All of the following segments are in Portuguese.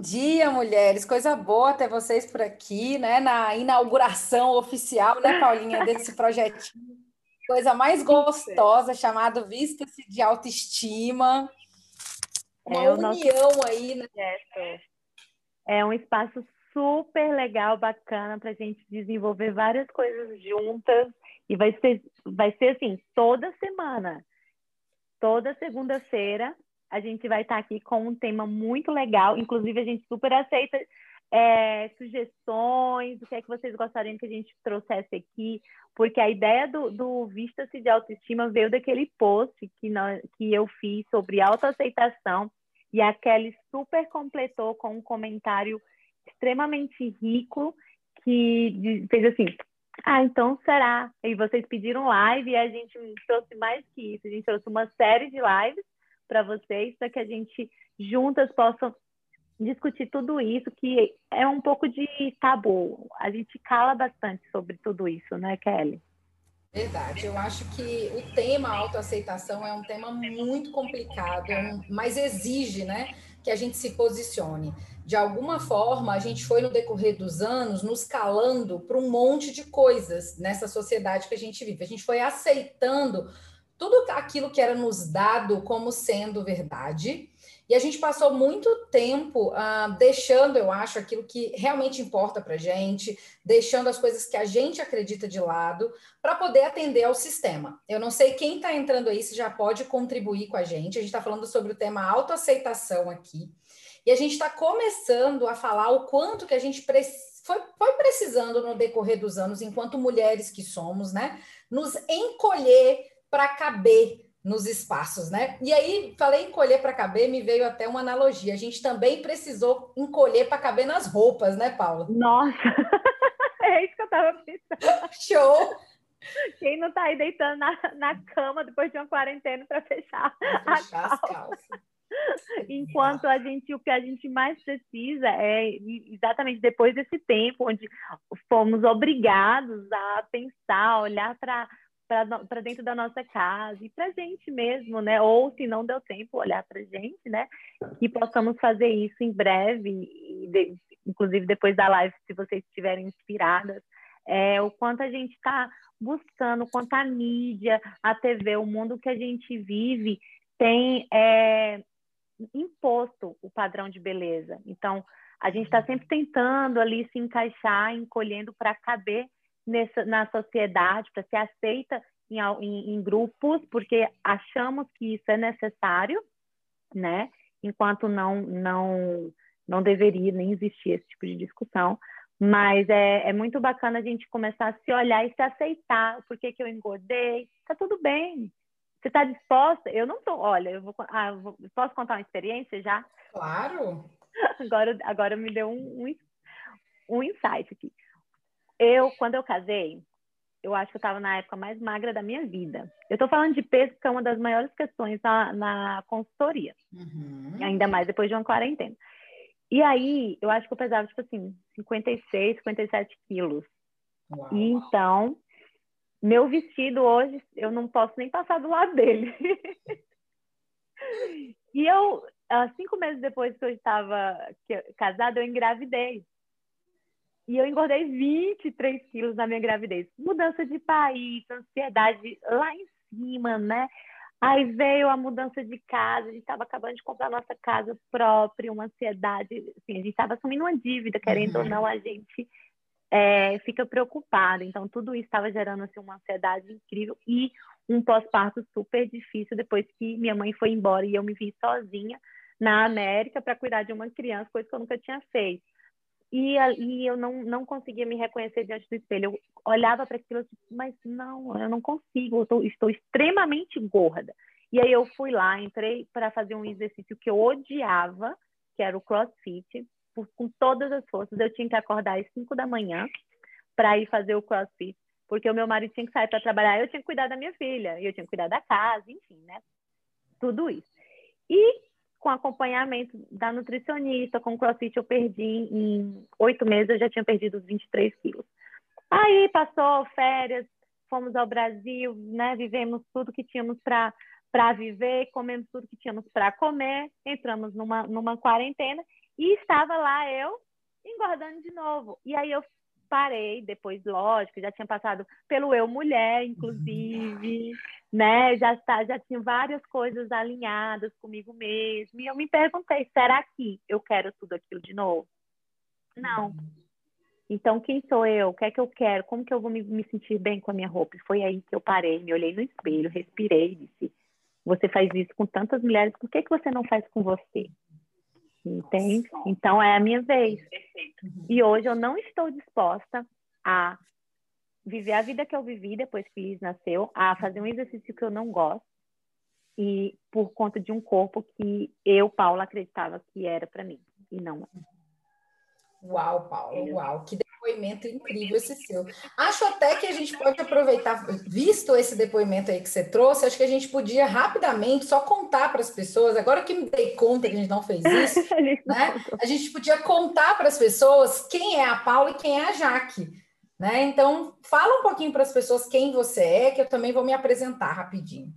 dia, mulheres. Coisa boa ter vocês por aqui, né? Na inauguração oficial, né, Paulinha, desse projetinho. Coisa mais gostosa, chamado Vista-se de Autoestima. Uma é união nosso... aí, né? É um espaço super legal, bacana, para a gente desenvolver várias coisas juntas. E vai ser, vai ser assim, toda semana. Toda segunda-feira a gente vai estar aqui com um tema muito legal. Inclusive, a gente super aceita é, sugestões, o que é que vocês gostariam que a gente trouxesse aqui, porque a ideia do, do Vista-se de Autoestima veio daquele post que, nós, que eu fiz sobre autoaceitação e a Kelly super completou com um comentário extremamente rico que fez assim, ah, então será? E vocês pediram live e a gente trouxe mais que isso, a gente trouxe uma série de lives para vocês, para que a gente juntas possam discutir tudo isso, que é um pouco de tabu. A gente cala bastante sobre tudo isso, né, Kelly? Verdade, eu acho que o tema autoaceitação é um tema muito complicado, é mas exige, né, que a gente se posicione. De alguma forma, a gente foi no decorrer dos anos nos calando para um monte de coisas nessa sociedade que a gente vive. A gente foi aceitando tudo aquilo que era nos dado como sendo verdade. E a gente passou muito tempo uh, deixando, eu acho, aquilo que realmente importa para a gente, deixando as coisas que a gente acredita de lado, para poder atender ao sistema. Eu não sei quem está entrando aí se já pode contribuir com a gente. A gente está falando sobre o tema autoaceitação aqui. E a gente está começando a falar o quanto que a gente foi, foi precisando no decorrer dos anos, enquanto mulheres que somos, né? Nos encolher para caber nos espaços, né? E aí, falei encolher para caber, me veio até uma analogia. A gente também precisou encolher para caber nas roupas, né, Paula? Nossa! é isso que eu estava pensando. Show! Quem não está aí deitando na, na cama depois de uma quarentena para fechar, fechar as calças? Enquanto a gente, o que a gente mais precisa é exatamente depois desse tempo onde fomos obrigados a pensar, olhar para para dentro da nossa casa e para gente mesmo, né? Ou se não deu tempo, olhar para gente, né? Que possamos fazer isso em breve, e de, inclusive depois da live, se vocês estiverem inspiradas, é, o quanto a gente está buscando, o quanto a mídia, a TV, o mundo que a gente vive tem é, imposto o padrão de beleza. Então, a gente está sempre tentando ali se encaixar, encolhendo para caber nessa, na sociedade, para ser aceita em, em, em, grupos, porque achamos que isso é necessário, né? Enquanto não, não, não deveria nem existir esse tipo de discussão. Mas é, é muito bacana a gente começar a se olhar e se aceitar. Por que, que eu engordei? Tá tudo bem. Você está disposta? Eu não tô. Olha, eu vou, ah, eu vou, posso contar uma experiência já? Claro. Agora, agora me deu um, um, um insight aqui. Eu, quando eu casei, eu acho que eu estava na época mais magra da minha vida. Eu estou falando de peso, que é uma das maiores questões na, na consultoria. Uhum. Ainda mais depois de uma quarentena. E aí, eu acho que eu pesava, tipo assim, 56, 57 quilos. Uau. E então, meu vestido hoje, eu não posso nem passar do lado dele. e eu, cinco meses depois que eu estava casada, eu engravidei. E eu engordei 23 quilos na minha gravidez. Mudança de país, ansiedade lá em cima, né? Aí veio a mudança de casa, a gente estava acabando de comprar nossa casa própria, uma ansiedade, assim, a gente estava assumindo uma dívida, querendo uhum. ou não, a gente é, fica preocupado. Então, tudo isso estava gerando assim, uma ansiedade incrível e um pós-parto super difícil depois que minha mãe foi embora e eu me vi sozinha na América para cuidar de uma criança, coisa que eu nunca tinha feito. E, e eu não, não conseguia me reconhecer diante do espelho. Eu olhava para aquilo e mas não, eu não consigo, eu tô, estou extremamente gorda. E aí eu fui lá, entrei para fazer um exercício que eu odiava, que era o crossfit, por, com todas as forças. Eu tinha que acordar às 5 da manhã para ir fazer o crossfit, porque o meu marido tinha que sair para trabalhar, eu tinha que cuidar da minha filha, eu tinha que cuidar da casa, enfim, né? Tudo isso. E com acompanhamento da nutricionista, com crossfit eu perdi em oito meses, eu já tinha perdido 23 quilos. Aí passou férias, fomos ao Brasil, né, vivemos tudo que tínhamos para viver, comemos tudo que tínhamos para comer, entramos numa, numa quarentena E estava lá eu engordando de novo. E aí eu parei, depois, lógico, já tinha passado pelo eu mulher, inclusive, né? Já, tá, já tinha várias coisas alinhadas comigo mesmo. E eu me perguntei, será que eu quero tudo aquilo de novo? Não. Então, quem sou eu? O que é que eu quero? Como que eu vou me, me sentir bem com a minha roupa? E foi aí que eu parei, me olhei no espelho, respirei e disse, você faz isso com tantas mulheres, por que, que você não faz com você? Entende? Então é a minha vez. E hoje eu não estou disposta a viver a vida que eu vivi depois que Liz nasceu, a fazer um exercício que eu não gosto e por conta de um corpo que eu, Paula, acreditava que era para mim e não é. Uau, Paulo, uau, que depoimento incrível esse seu. Acho até que a gente pode aproveitar, visto esse depoimento aí que você trouxe, acho que a gente podia rapidamente só contar para as pessoas, agora que me dei conta que a gente não fez isso, né? A gente podia contar para as pessoas quem é a Paula e quem é a Jaque, né? Então, fala um pouquinho para as pessoas quem você é, que eu também vou me apresentar rapidinho.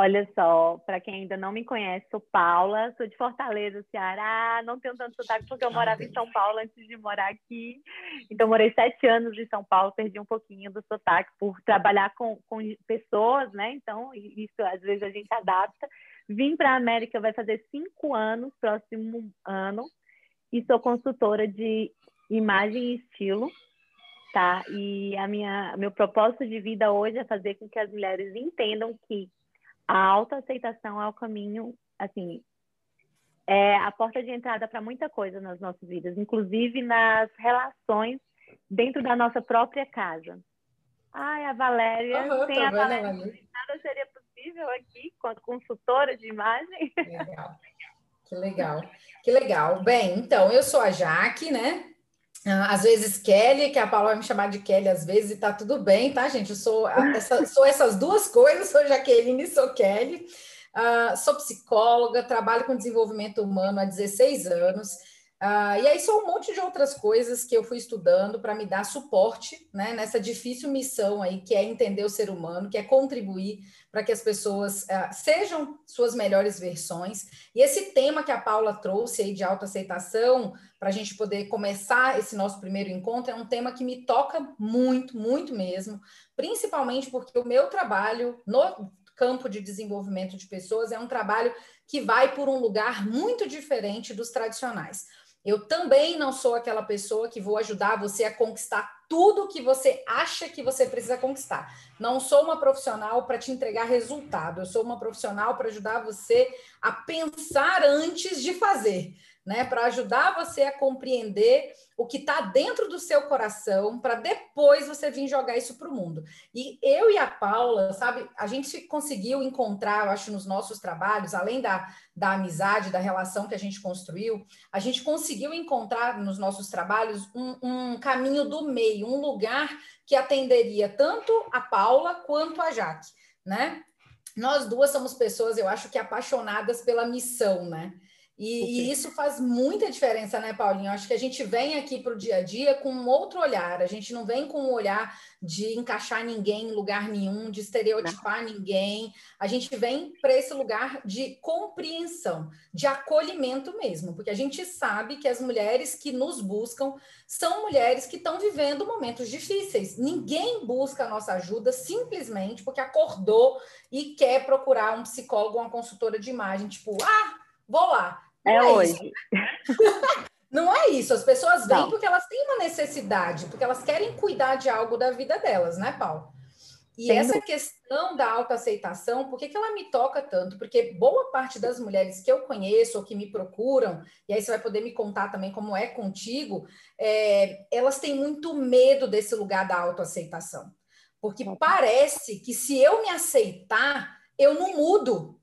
Olha só, para quem ainda não me conhece, sou Paula, sou de Fortaleza, Ceará. Não tenho tanto sotaque porque eu morava em São Paulo antes de morar aqui. Então, morei sete anos em São Paulo, perdi um pouquinho do sotaque por trabalhar com, com pessoas, né? Então, isso às vezes a gente adapta. Vim para a América, vai fazer cinco anos, próximo ano, e sou consultora de imagem e estilo, tá? E a minha, meu propósito de vida hoje é fazer com que as mulheres entendam que a autoaceitação é o caminho, assim, é a porta de entrada para muita coisa nas nossas vidas, inclusive nas relações dentro da nossa própria casa. Ai, a Valéria, uhum, sem a Valéria, nada seria possível aqui, quanto consultora de imagem. Legal. Que legal. Que legal. Bem, então, eu sou a Jaque, né? Ah, às vezes Kelly, que a Paula vai me chamar de Kelly às vezes, e tá tudo bem, tá, gente? Eu sou, essa, sou essas duas coisas, sou Jaqueline e sou Kelly. Uh, sou psicóloga, trabalho com desenvolvimento humano há 16 anos. Uh, e aí são um monte de outras coisas que eu fui estudando para me dar suporte né, nessa difícil missão aí, que é entender o ser humano, que é contribuir para que as pessoas uh, sejam suas melhores versões. E esse tema que a Paula trouxe aí de autoaceitação, para a gente poder começar esse nosso primeiro encontro, é um tema que me toca muito, muito mesmo, principalmente porque o meu trabalho no campo de desenvolvimento de pessoas é um trabalho que vai por um lugar muito diferente dos tradicionais. Eu também não sou aquela pessoa que vou ajudar você a conquistar tudo que você acha que você precisa conquistar. Não sou uma profissional para te entregar resultado. Eu sou uma profissional para ajudar você a pensar antes de fazer né? Para ajudar você a compreender o que está dentro do seu coração, para depois você vir jogar isso para o mundo. E eu e a Paula, sabe, a gente conseguiu encontrar, eu acho, nos nossos trabalhos, além da, da amizade, da relação que a gente construiu, a gente conseguiu encontrar nos nossos trabalhos um, um caminho do meio, um lugar que atenderia tanto a Paula quanto a Jaque, né? Nós duas somos pessoas, eu acho que apaixonadas pela missão, né? E, e, isso faz muita diferença, né, Paulinho? Acho que a gente vem aqui para o dia a dia com um outro olhar. A gente não vem com um olhar de encaixar ninguém em lugar nenhum, de estereotipar não. ninguém. A gente vem para esse lugar de compreensão, de acolhimento mesmo, porque a gente sabe que as mulheres que nos buscam são mulheres que estão vivendo momentos difíceis. Ninguém busca a nossa ajuda simplesmente porque acordou e quer procurar um psicólogo, uma consultora de imagem, tipo, ah, vou lá é, é hoje. Não é isso. As pessoas vêm Não. porque elas têm uma necessidade, porque elas querem cuidar de algo da vida delas, né, Paulo? E Sem essa questão da autoaceitação, por que, que ela me toca tanto? Porque boa parte das mulheres que eu conheço ou que me procuram, e aí você vai poder me contar também como é contigo, é, elas têm muito medo desse lugar da autoaceitação. Porque parece que se eu me aceitar, eu não mudo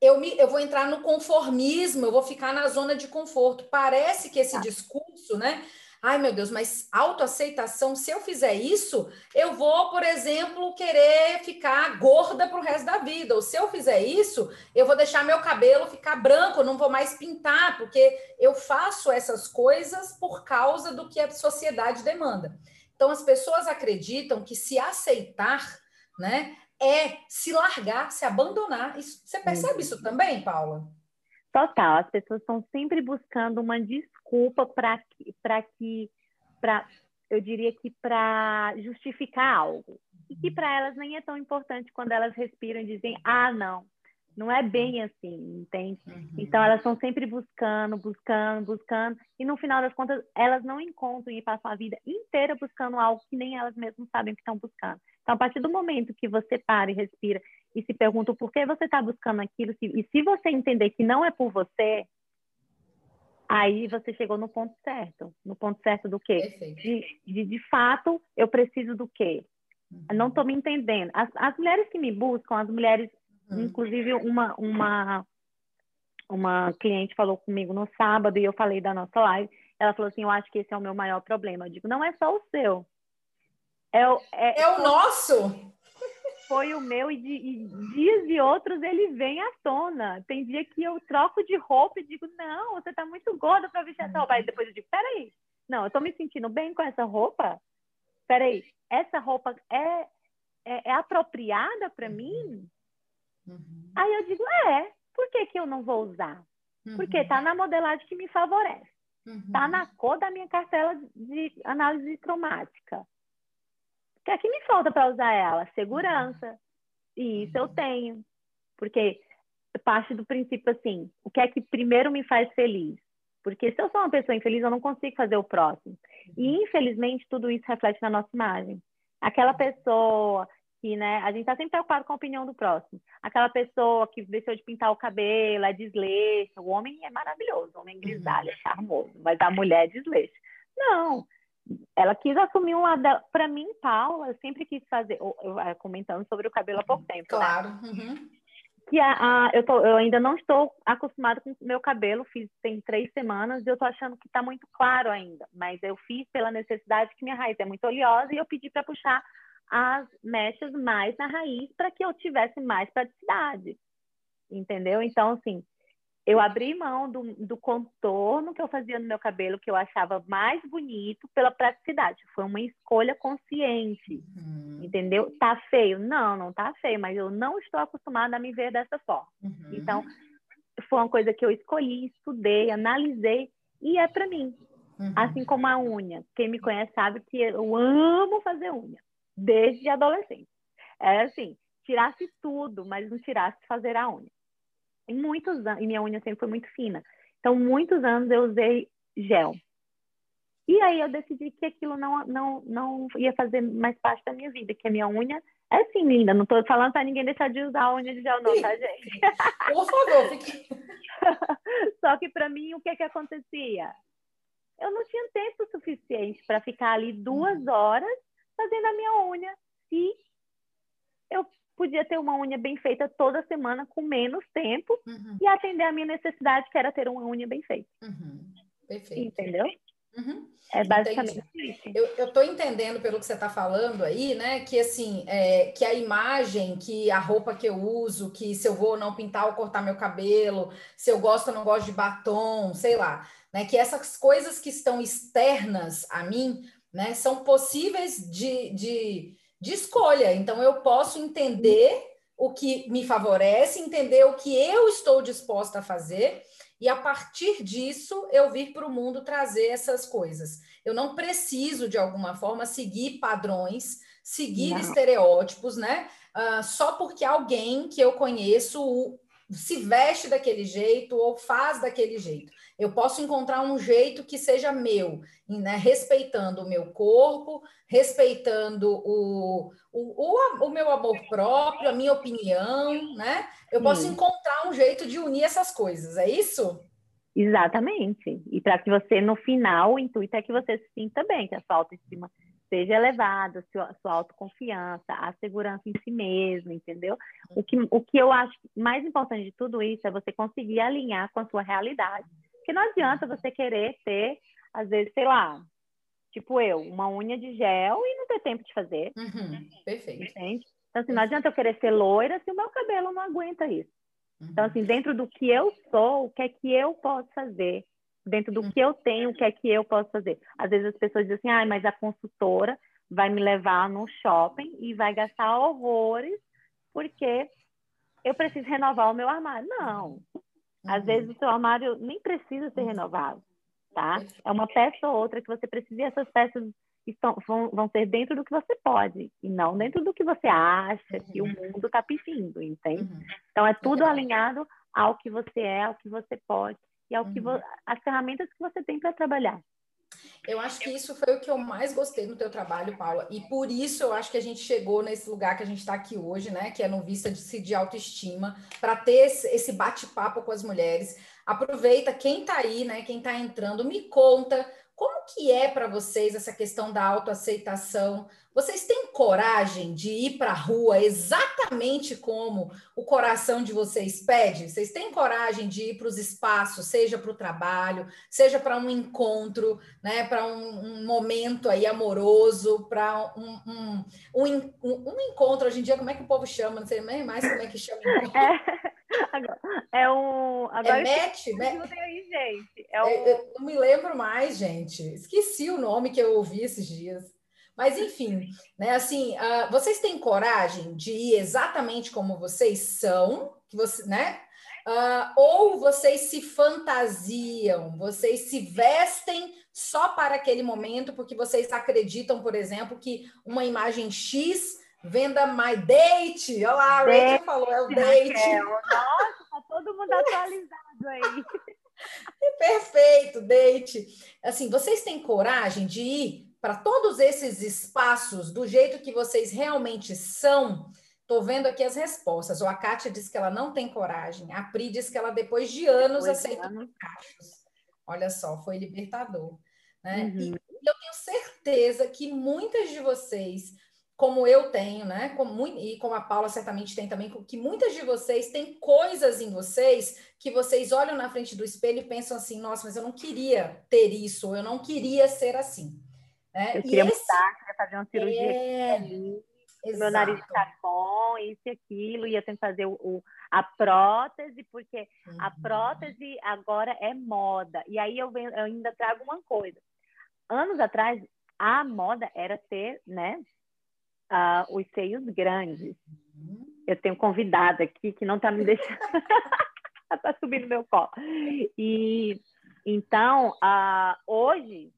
eu, me, eu vou entrar no conformismo, eu vou ficar na zona de conforto. Parece que esse tá. discurso, né? Ai, meu Deus, mas autoaceitação, se eu fizer isso, eu vou, por exemplo, querer ficar gorda para o resto da vida. Ou se eu fizer isso, eu vou deixar meu cabelo ficar branco, não vou mais pintar, porque eu faço essas coisas por causa do que a sociedade demanda. Então, as pessoas acreditam que se aceitar, né, é se largar, se abandonar. Isso, você percebe isso também, Paula? Total, as pessoas estão sempre buscando uma desculpa para que, para que, para, eu diria que para justificar algo. E que para elas nem é tão importante quando elas respiram e dizem, ah, não, não é bem assim, entende? Uhum. Então elas estão sempre buscando, buscando, buscando, e no final das contas elas não encontram e passam a vida inteira buscando algo que nem elas mesmas sabem que estão buscando. Então, a partir do momento que você para e respira e se pergunta por que você está buscando aquilo, e se você entender que não é por você, aí você chegou no ponto certo. No ponto certo do quê? De, de, de fato, eu preciso do quê? Uhum. Não estou me entendendo. As, as mulheres que me buscam, as mulheres Uhum. Inclusive, uma, uma, uma cliente falou comigo no sábado e eu falei da nossa live. Ela falou assim: Eu acho que esse é o meu maior problema. Eu digo: Não é só o seu. É, o, é, é o nosso? Foi o meu, e, de, e dias e outros ele vem à tona. Tem dia que eu troco de roupa e digo: Não, você tá muito gorda para vestir essa roupa. Aí depois eu digo: Peraí, não, eu tô me sentindo bem com essa roupa? Peraí, essa roupa é, é, é apropriada para mim? Uhum. Aí eu digo, é, por que, que eu não vou usar? Uhum. Porque tá na modelagem que me favorece. Uhum. Tá na cor da minha cartela de análise cromática. O que é que me falta para usar ela? Segurança. E isso eu uhum. tenho. Porque parte do princípio assim, o que é que primeiro me faz feliz? Porque se eu sou uma pessoa infeliz, eu não consigo fazer o próximo. E uhum. infelizmente tudo isso reflete na nossa imagem. Aquela pessoa que, né, a gente está sempre preocupado com a opinião do próximo. Aquela pessoa que deixou de pintar o cabelo, é desleixo. O homem é maravilhoso, o homem é grisalho, é charmoso, mas a mulher é desleixo. Não, ela quis assumir uma para mim Paula eu sempre quis fazer eu, eu, comentando sobre o cabelo há pouco tempo né? claro né? uhum. que a, a, eu, tô, eu ainda não estou acostumada com o meu cabelo fiz tem três semanas e eu tô achando que está muito claro ainda mas eu fiz pela necessidade que minha raiz é muito oleosa e eu pedi para puxar as mechas mais na raiz para que eu tivesse mais praticidade, entendeu? Então, assim, eu abri mão do, do, contorno que eu fazia no meu cabelo, que eu achava mais bonito, pela praticidade. Foi uma escolha consciente, uhum. entendeu? Tá feio? Não, não tá feio, mas eu não estou acostumada a me ver dessa forma. Uhum. Então, foi uma coisa que eu escolhi, estudei, analisei, e é para mim. Uhum. Assim como a unha. Quem me conhece sabe que eu amo fazer unha desde adolescente. É assim, tirasse tudo, mas não tirasse fazer a unha. Em muitos anos, e minha unha sempre foi muito fina. Então, muitos anos eu usei gel. E aí eu decidi que aquilo não, não, não ia fazer mais parte da minha vida, que a minha unha é assim, linda. Não estou falando para ninguém deixar de usar a unha de gel, não, tá, gente? Por favor, fique. Só que para mim, o que que acontecia? Eu não tinha tempo suficiente para ficar ali duas uhum. horas fazendo a minha unha. Se eu podia ter uma unha bem feita toda semana com menos tempo uhum. e atender a minha necessidade, que era ter uma unha bem feita. Uhum. Perfeito. Entendeu? Uhum. É basicamente isso. Eu estou entendendo pelo que você está falando aí, né? Que assim, é, que a imagem, que a roupa que eu uso, que se eu vou ou não pintar ou cortar meu cabelo, se eu gosto ou não gosto de batom, sei lá, né? Que essas coisas que estão externas a mim né? São possíveis de, de, de escolha. Então, eu posso entender o que me favorece, entender o que eu estou disposta a fazer, e a partir disso eu vir para o mundo trazer essas coisas. Eu não preciso, de alguma forma, seguir padrões, seguir não. estereótipos, né? Uh, só porque alguém que eu conheço se veste daquele jeito ou faz daquele jeito. Eu posso encontrar um jeito que seja meu, né? respeitando o meu corpo, respeitando o, o, o, o, meu amor próprio, a minha opinião, né? Eu posso Sim. encontrar um jeito de unir essas coisas, é isso? Exatamente. E para que você, no final, o intuito é que você se sinta bem, que a sua autoestima seja elevada, sua, sua autoconfiança, a segurança em si mesmo, entendeu? O que, o que eu acho mais importante de tudo isso é você conseguir alinhar com a sua realidade. Porque não adianta você querer ter, às vezes, sei lá, tipo eu, uma unha de gel e não ter tempo de fazer. Uhum, perfeito. Entende? Então, assim, não adianta eu querer ser loira se o meu cabelo não aguenta isso. Então, uhum. assim, dentro do que eu sou, o que é que eu posso fazer dentro do que eu tenho, o que é que eu posso fazer. Às vezes as pessoas dizem assim, ah, mas a consultora vai me levar no shopping e vai gastar horrores porque eu preciso renovar o meu armário. Não. Às uhum. vezes o seu armário nem precisa ser uhum. renovado, tá? É uma peça ou outra que você precisa e essas peças estão, vão, vão ser dentro do que você pode e não dentro do que você acha uhum. que o mundo está pedindo, entende? Uhum. Então é tudo alinhado ao que você é, ao que você pode e ao que uhum. as ferramentas que você tem para trabalhar. Eu acho que isso foi o que eu mais gostei no teu trabalho, Paula, e por isso eu acho que a gente chegou nesse lugar que a gente está aqui hoje, né? Que é no Vista de, de Autoestima, para ter esse bate-papo com as mulheres. Aproveita quem está aí, né? Quem está entrando, me conta como que é para vocês essa questão da autoaceitação? Vocês têm coragem de ir para a rua exatamente como o coração de vocês pede? Vocês têm coragem de ir para os espaços, seja para o trabalho, seja para um encontro, né, para um, um, momento aí amoroso, para um, um, um, um, encontro hoje em dia, como é que o povo chama? Não sei nem mais como é que chama. É. É um. Agora é match, né? Aí, gente. É um... eu não me lembro mais, gente. Esqueci o nome que eu ouvi esses dias. Mas, enfim, né? Assim, uh, vocês têm coragem de ir exatamente como vocês são, que você, né? Uh, ou vocês se fantasiam, vocês se vestem só para aquele momento, porque vocês acreditam, por exemplo, que uma imagem X Venda My Date. Olha lá, a Rachel falou, é o date. Nossa, tá todo mundo atualizado aí. Perfeito, date. Assim, vocês têm coragem de ir para todos esses espaços do jeito que vocês realmente são? Estou vendo aqui as respostas. O a Kátia disse que ela não tem coragem. A Pri disse que ela, depois de anos, depois aceitou anos. cachos. Olha só, foi libertador. Né? Uhum. E eu tenho certeza que muitas de vocês como eu tenho, né? Como, e como a Paula certamente tem também, que muitas de vocês têm coisas em vocês que vocês olham na frente do espelho e pensam assim, nossa, mas eu não queria ter isso, eu não queria ser assim. Né? Eu queria esse... mudar, queria fazer uma cirurgia é... ali, meu nariz está bom, isso e aquilo, ia tentar fazer o, o a prótese, porque uhum. a prótese agora é moda. E aí eu, venho, eu ainda trago uma coisa. Anos atrás, a moda era ter, né, uh, os seios grandes. Eu tenho convidada aqui que não está me deixando. está subindo meu colo. E então, uh, hoje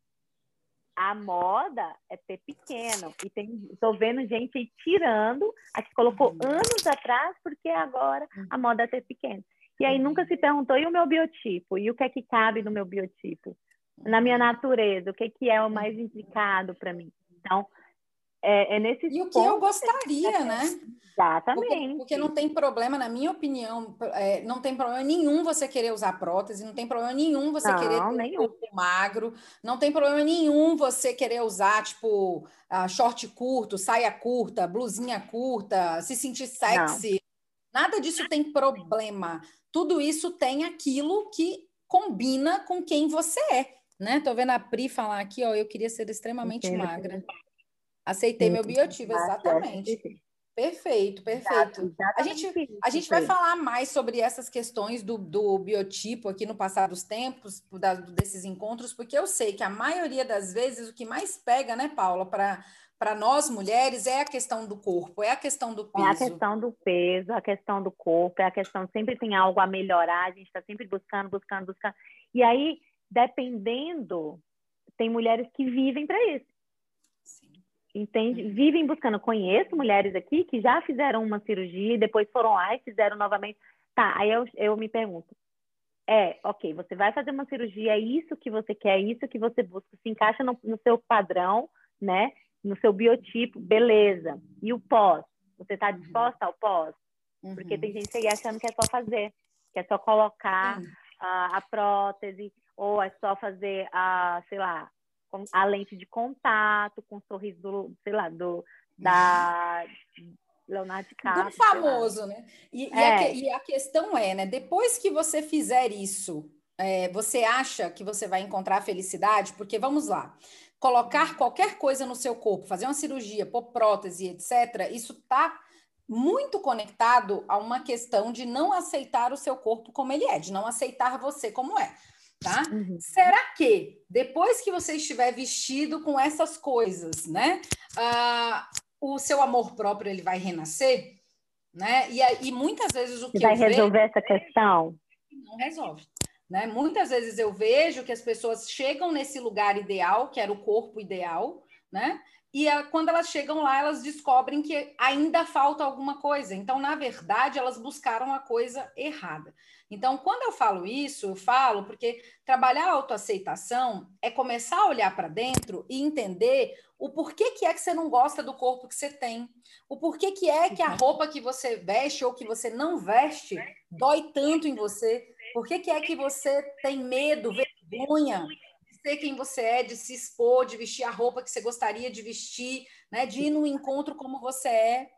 a moda é ter pequeno. E tem, estou vendo gente aí tirando a que colocou uhum. anos atrás, porque agora a moda é ter pequeno. E aí nunca se perguntou, e o meu biotipo? E o que é que cabe no meu biotipo? Na minha natureza, o que, é que é o mais indicado para mim? Então, é, é nesse E o que eu gostaria, que né? Exatamente. Porque, porque, não tem problema, na minha opinião, é, não tem problema nenhum você querer usar prótese, não tem problema nenhum você não, querer ter nenhum. um magro, não tem problema nenhum você querer usar, tipo, uh, short curto, saia curta, blusinha curta, se sentir sexy. Não. Nada disso tem problema. Tudo isso tem aquilo que combina com quem você é, né? Tô vendo a Pri falar aqui, ó, eu queria ser extremamente magra. Aceitei meu biotipo, exatamente. Perfeito, perfeito. A gente, a gente vai falar mais sobre essas questões do, do biotipo aqui no passar dos tempos, da, desses encontros, porque eu sei que a maioria das vezes o que mais pega, né, Paula, para para nós mulheres é a questão do corpo, é a questão do peso. É a questão do peso, a questão do corpo, é a questão sempre tem algo a melhorar, a gente está sempre buscando, buscando, buscando. E aí, dependendo, tem mulheres que vivem para isso entende? Uhum. Vivem buscando. Conheço mulheres aqui que já fizeram uma cirurgia e depois foram lá e fizeram novamente. Tá, aí eu, eu me pergunto. É, ok, você vai fazer uma cirurgia, é isso que você quer, é isso que você busca, se encaixa no, no seu padrão, né? No seu biotipo, beleza. E o pós? Você está uhum. disposta ao pós? Uhum. Porque tem gente aí achando que é só fazer, que é só colocar uhum. a, a prótese, ou é só fazer a, sei lá, a lente de contato, com o sorriso do, sei lá, do, da Leonardo DiCaprio. Do famoso, né? E, é. e, a, é. e, a, questão é, né? Depois que você fizer isso, é, você acha que você vai encontrar felicidade? Porque, vamos lá, colocar qualquer coisa no seu corpo, fazer uma cirurgia, pôr prótese, etc., isso está muito conectado a uma questão de não aceitar o seu corpo como ele é, de não aceitar você como é tá? Uhum. Será que depois que você estiver vestido com essas coisas, né, uh, o seu amor próprio ele vai renascer, né? E, e muitas vezes o que vai resolver vejo... essa questão? não resolve. Né? Muitas vezes eu vejo que as pessoas chegam nesse lugar ideal, que era o corpo ideal, né? E a, quando elas chegam lá, elas descobrem que ainda falta alguma coisa. Então, na verdade, elas buscaram a coisa errada. Então, quando eu falo isso, eu falo porque trabalhar a autoaceitação é começar a olhar para dentro e entender o porquê que é que você não gosta do corpo que você tem, o porquê que é que a roupa que você veste ou que você não veste dói tanto em você, por que, é que você tem medo, vergonha de ser quem você é, de se expor, de vestir a roupa que você gostaria de vestir, né? de ir no encontro como você é?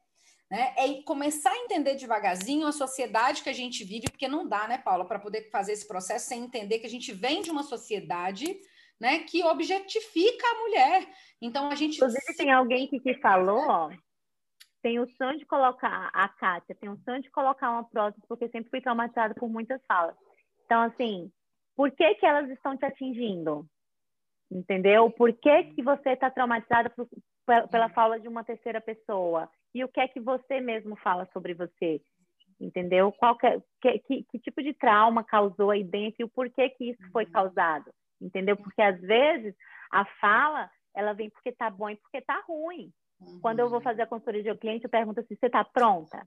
Né? É começar a entender devagarzinho a sociedade que a gente vive, porque não dá, né, Paula, para poder fazer esse processo sem entender que a gente vem de uma sociedade né, que objetifica a mulher. Então a gente. Inclusive, tem alguém que, que falou, ó, tem o sonho de colocar, a Kátia, tem o sonho de colocar uma prótese, porque sempre fui traumatizada por muitas falas. Então, assim, por que, que elas estão te atingindo? Entendeu? Por que, que você está traumatizada por, pela fala de uma terceira pessoa? E o que é que você mesmo fala sobre você? Entendeu? Qual que, que, que, que tipo de trauma causou aí dentro e o porquê que isso foi causado? Entendeu? Porque às vezes a fala ela vem porque tá bom e porque tá ruim. Uhum. Quando eu vou fazer a consultoria de um cliente, eu pergunto assim: você está pronta?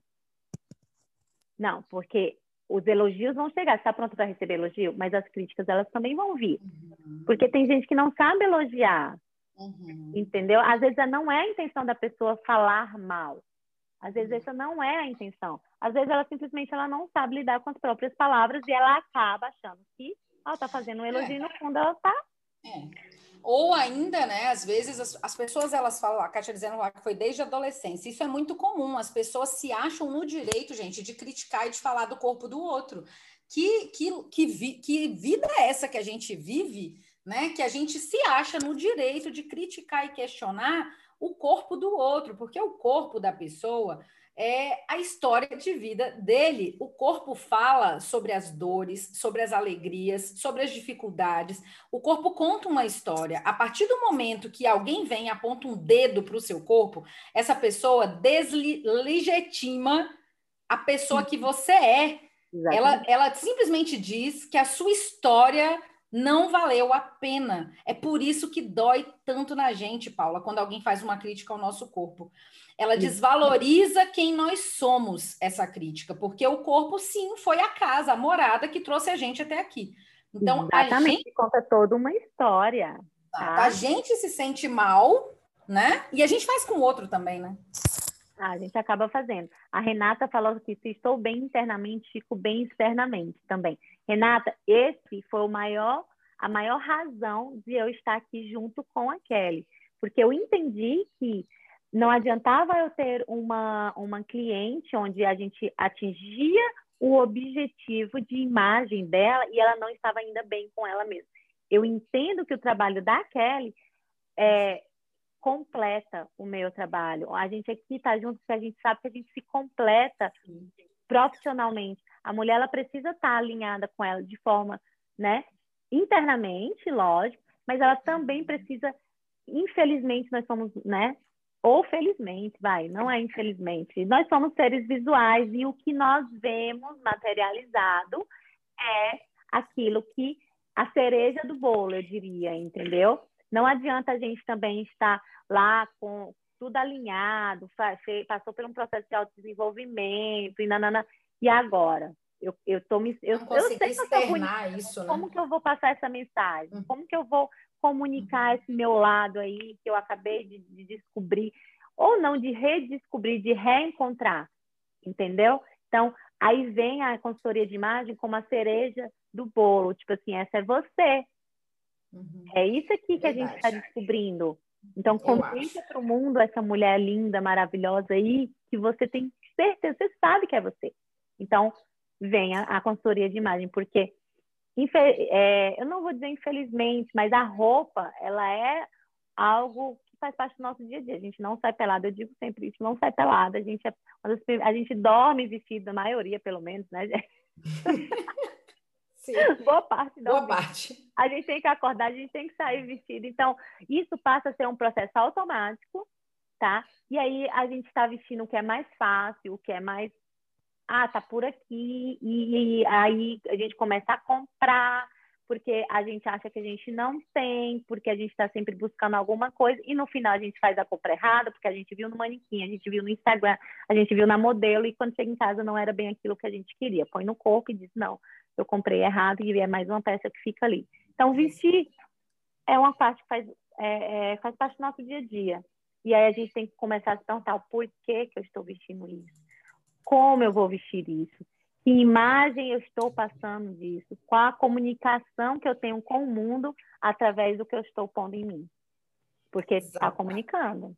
Não, porque os elogios vão chegar. Você está pronta para receber elogio? Mas as críticas, elas também vão vir. Uhum. Porque tem gente que não sabe elogiar. Uhum. Entendeu? Às vezes não é a intenção da pessoa falar mal. Às vezes essa não é a intenção. Às vezes ela simplesmente ela não sabe lidar com as próprias palavras e ela acaba achando que ela está fazendo um elogio é. no fundo ela está é. Ou ainda, né, às vezes as, as pessoas elas falam, a Kátia dizendo lá que foi desde a adolescência. Isso é muito comum, as pessoas se acham no direito, gente, de criticar e de falar do corpo do outro. Que, que, que, vi, que vida é essa que a gente vive, né? Que a gente se acha no direito de criticar e questionar o corpo do outro, porque o corpo da pessoa é a história de vida dele. O corpo fala sobre as dores, sobre as alegrias, sobre as dificuldades. O corpo conta uma história. A partir do momento que alguém vem e aponta um dedo para o seu corpo, essa pessoa deslegitima a pessoa que você é. Ela, ela simplesmente diz que a sua história não valeu a pena. É por isso que dói tanto na gente, Paula, quando alguém faz uma crítica ao nosso corpo. Ela desvaloriza quem nós somos, essa crítica, porque o corpo, sim, foi a casa, a morada que trouxe a gente até aqui. Então, Exatamente, a gente conta toda uma história. Tá? A gente se sente mal, né? E a gente faz com o outro também, né? A gente acaba fazendo. A Renata falou que se estou bem internamente, fico bem externamente também. Renata, esse foi o maior, a maior razão de eu estar aqui junto com a Kelly, porque eu entendi que não adiantava eu ter uma, uma cliente onde a gente atingia o objetivo de imagem dela e ela não estava ainda bem com ela mesma. Eu entendo que o trabalho da Kelly é, completa o meu trabalho. A gente aqui está junto porque a gente sabe que a gente se completa profissionalmente. A mulher ela precisa estar tá alinhada com ela de forma, né, internamente, lógico, mas ela também precisa, infelizmente, nós somos, né, ou felizmente, vai, não é infelizmente. Nós somos seres visuais e o que nós vemos materializado é aquilo que a cereja do bolo, eu diria, entendeu? Não adianta a gente também estar lá com tudo alinhado, passou por um processo de autodesenvolvimento e nanana, e agora? Eu, eu tô me. Eu, eu sei que eu tô isso, né? Como que eu vou passar essa mensagem? Uhum. Como que eu vou comunicar esse meu lado aí que eu acabei de, de descobrir? Ou não, de redescobrir, de reencontrar. Entendeu? Então, aí vem a consultoria de imagem como a cereja do bolo. Tipo assim, essa é você. Uhum. É isso aqui que Verdade. a gente está descobrindo. Então, conte para o mundo essa mulher linda, maravilhosa aí, que você tem certeza, você sabe que é você. Então, venha a consultoria de imagem, porque é, eu não vou dizer infelizmente, mas a roupa, ela é algo que faz parte do nosso dia a dia. A gente não sai pelada, eu digo sempre isso, não sai pelada. A gente, é, a gente dorme vestida, a maioria pelo menos, né, gente? Sim. Boa parte da Boa parte. A gente tem que acordar, a gente tem que sair vestido. Então, isso passa a ser um processo automático, tá? E aí a gente está vestindo o que é mais fácil, o que é mais ah, tá por aqui, e, e aí a gente começa a comprar, porque a gente acha que a gente não tem, porque a gente está sempre buscando alguma coisa, e no final a gente faz a compra errada, porque a gente viu no manequim, a gente viu no Instagram, a gente viu na modelo, e quando chega em casa não era bem aquilo que a gente queria. Põe no corpo e diz, não, eu comprei errado, e é mais uma peça que fica ali. Então, vestir é uma parte que faz, é, é, faz parte do nosso dia a dia. E aí a gente tem que começar a se perguntar o porquê que eu estou vestindo isso como eu vou vestir isso, que imagem eu estou passando disso, qual a comunicação que eu tenho com o mundo através do que eu estou pondo em mim. Porque está comunicando,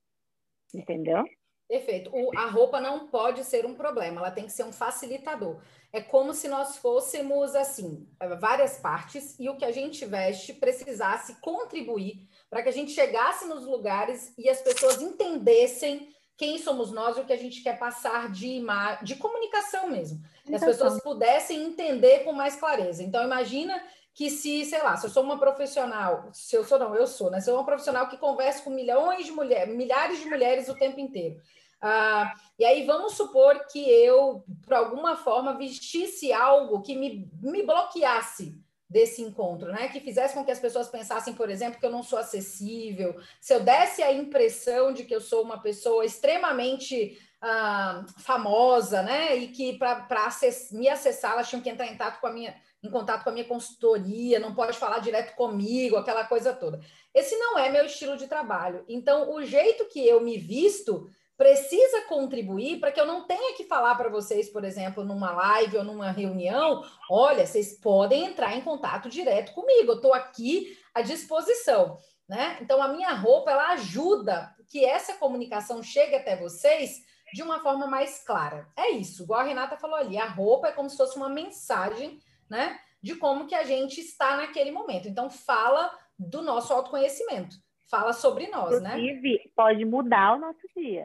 entendeu? Perfeito. O, a roupa não pode ser um problema, ela tem que ser um facilitador. É como se nós fôssemos, assim, várias partes e o que a gente veste precisasse contribuir para que a gente chegasse nos lugares e as pessoas entendessem quem somos nós e o que a gente quer passar de, de comunicação mesmo. Que as pessoas pudessem entender com mais clareza. Então, imagina que se, sei lá, se eu sou uma profissional, se eu sou, não, eu sou, né? Se eu sou uma profissional que conversa com milhões de mulheres, milhares de mulheres o tempo inteiro. Ah, e aí vamos supor que eu, por alguma forma, vestisse algo que me, me bloqueasse desse encontro, né? Que fizesse com que as pessoas pensassem, por exemplo, que eu não sou acessível, se eu desse a impressão de que eu sou uma pessoa extremamente ah, famosa, né? E que para acess me acessar elas tinham que entrar em contato com a minha em contato com a minha consultoria, não pode falar direto comigo, aquela coisa toda. Esse não é meu estilo de trabalho. Então, o jeito que eu me visto precisa contribuir para que eu não tenha que falar para vocês, por exemplo, numa live ou numa reunião, olha, vocês podem entrar em contato direto comigo, eu estou aqui à disposição. Né? Então, a minha roupa ela ajuda que essa comunicação chegue até vocês de uma forma mais clara. É isso, igual a Renata falou ali, a roupa é como se fosse uma mensagem, né, de como que a gente está naquele momento. Então, fala do nosso autoconhecimento, fala sobre nós, Inclusive, né? Inclusive, pode mudar o nosso dia.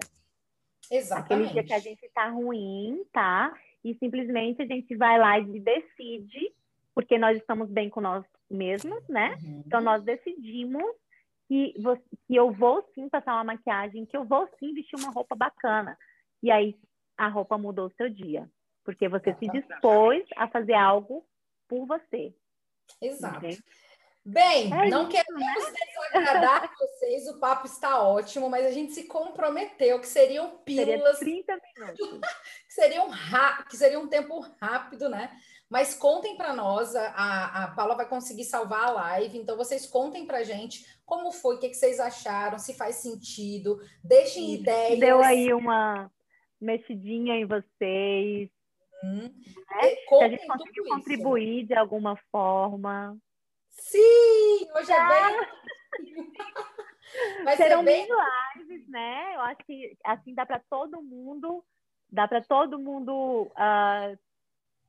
Exatamente. Aquele dia que a gente está ruim, tá? E simplesmente a gente vai lá e decide, porque nós estamos bem com nós mesmos, né? Uhum. Então nós decidimos que, você, que eu vou sim passar uma maquiagem, que eu vou sim vestir uma roupa bacana. E aí a roupa mudou o seu dia, porque você se dispôs a fazer algo por você. Exato. Okay? Bem, é não isso, queremos né? desagradar vocês, o papo está ótimo, mas a gente se comprometeu que seriam pílulas. Seria 30 minutos. que, seriam que seria um tempo rápido, né? Mas contem para nós, a, a Paula vai conseguir salvar a live, então vocês contem para gente como foi, o que, que vocês acharam, se faz sentido, deixem ideias. Deu aí uma mexidinha em vocês. Hum. Né? Se a gente conseguiu contribuir isso. de alguma forma. Sim, hoje é bem. Vai Serão bem lives, né? Eu acho que assim dá para todo mundo, dá para todo mundo uh,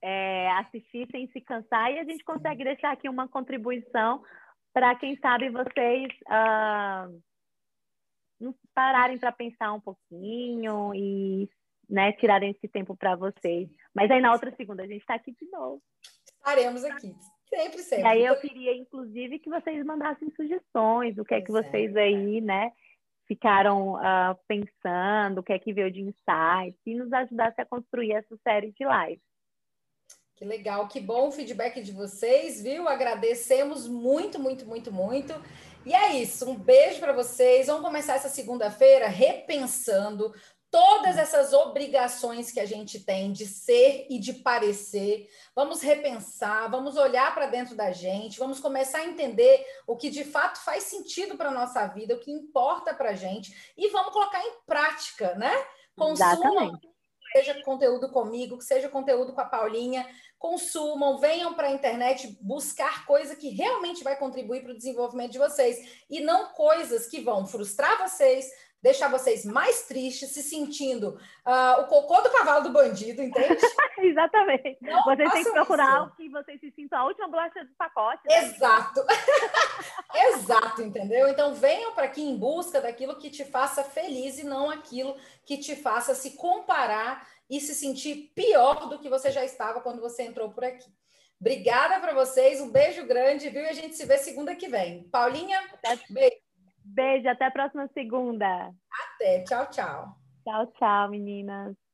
é, assistir sem se cansar e a gente consegue deixar aqui uma contribuição para quem sabe vocês uh, pararem para pensar um pouquinho e né, tirarem esse tempo para vocês. Mas aí na outra segunda a gente está aqui de novo. Estaremos aqui. Sempre, sempre. E aí eu queria, inclusive, que vocês mandassem sugestões, o que é que vocês aí, né, ficaram uh, pensando, o que é que veio de insights, e nos ajudasse a construir essa série de lives. Que legal, que bom o feedback de vocês, viu? Agradecemos muito, muito, muito, muito. E é isso, um beijo para vocês. Vamos começar essa segunda-feira repensando todas essas obrigações que a gente tem de ser e de parecer. Vamos repensar, vamos olhar para dentro da gente, vamos começar a entender o que de fato faz sentido para a nossa vida, o que importa para a gente, e vamos colocar em prática, né? Consumam, seja conteúdo comigo, que seja conteúdo com a Paulinha, consumam, venham para a internet buscar coisa que realmente vai contribuir para o desenvolvimento de vocês, e não coisas que vão frustrar vocês, deixar vocês mais tristes, se sentindo uh, o cocô do cavalo do bandido, entende? Exatamente. Não vocês têm que procurar isso. algo que vocês se sintam a última bolacha do pacote. Né? Exato. Exato, entendeu? Então venham para aqui em busca daquilo que te faça feliz e não aquilo que te faça se comparar e se sentir pior do que você já estava quando você entrou por aqui. Obrigada para vocês, um beijo grande, viu? E a gente se vê segunda que vem. Paulinha, beijo. Beijo, até a próxima segunda. Até, tchau, tchau. Tchau, tchau, meninas.